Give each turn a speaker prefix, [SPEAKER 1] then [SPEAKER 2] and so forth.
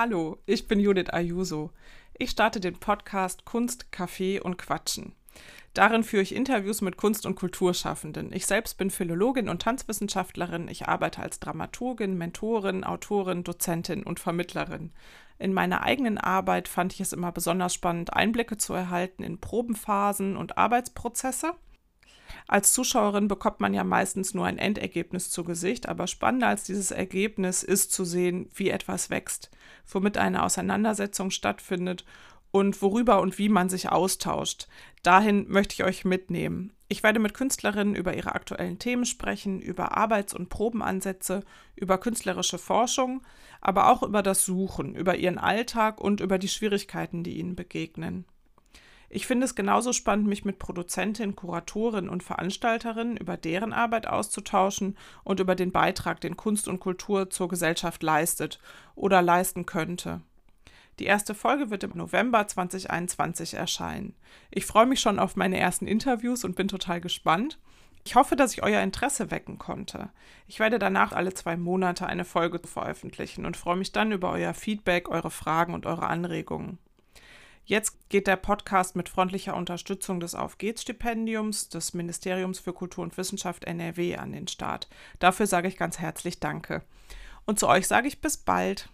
[SPEAKER 1] Hallo, ich bin Judith Ayuso. Ich starte den Podcast Kunst, Kaffee und Quatschen. Darin führe ich Interviews mit Kunst- und Kulturschaffenden. Ich selbst bin Philologin und Tanzwissenschaftlerin. Ich arbeite als Dramaturgin, Mentorin, Autorin, Dozentin und Vermittlerin. In meiner eigenen Arbeit fand ich es immer besonders spannend, Einblicke zu erhalten in Probenphasen und Arbeitsprozesse. Als Zuschauerin bekommt man ja meistens nur ein Endergebnis zu Gesicht, aber spannender als dieses Ergebnis ist zu sehen, wie etwas wächst, womit eine Auseinandersetzung stattfindet und worüber und wie man sich austauscht. Dahin möchte ich euch mitnehmen. Ich werde mit Künstlerinnen über ihre aktuellen Themen sprechen, über Arbeits- und Probenansätze, über künstlerische Forschung, aber auch über das Suchen, über ihren Alltag und über die Schwierigkeiten, die ihnen begegnen. Ich finde es genauso spannend, mich mit Produzentinnen, Kuratorinnen und Veranstalterinnen über deren Arbeit auszutauschen und über den Beitrag, den Kunst und Kultur zur Gesellschaft leistet oder leisten könnte. Die erste Folge wird im November 2021 erscheinen. Ich freue mich schon auf meine ersten Interviews und bin total gespannt. Ich hoffe, dass ich euer Interesse wecken konnte. Ich werde danach alle zwei Monate eine Folge veröffentlichen und freue mich dann über euer Feedback, eure Fragen und eure Anregungen. Jetzt geht der Podcast mit freundlicher Unterstützung des Auf geht's Stipendiums des Ministeriums für Kultur und Wissenschaft NRW an den Start. Dafür sage ich ganz herzlich Danke. Und zu euch sage ich bis bald.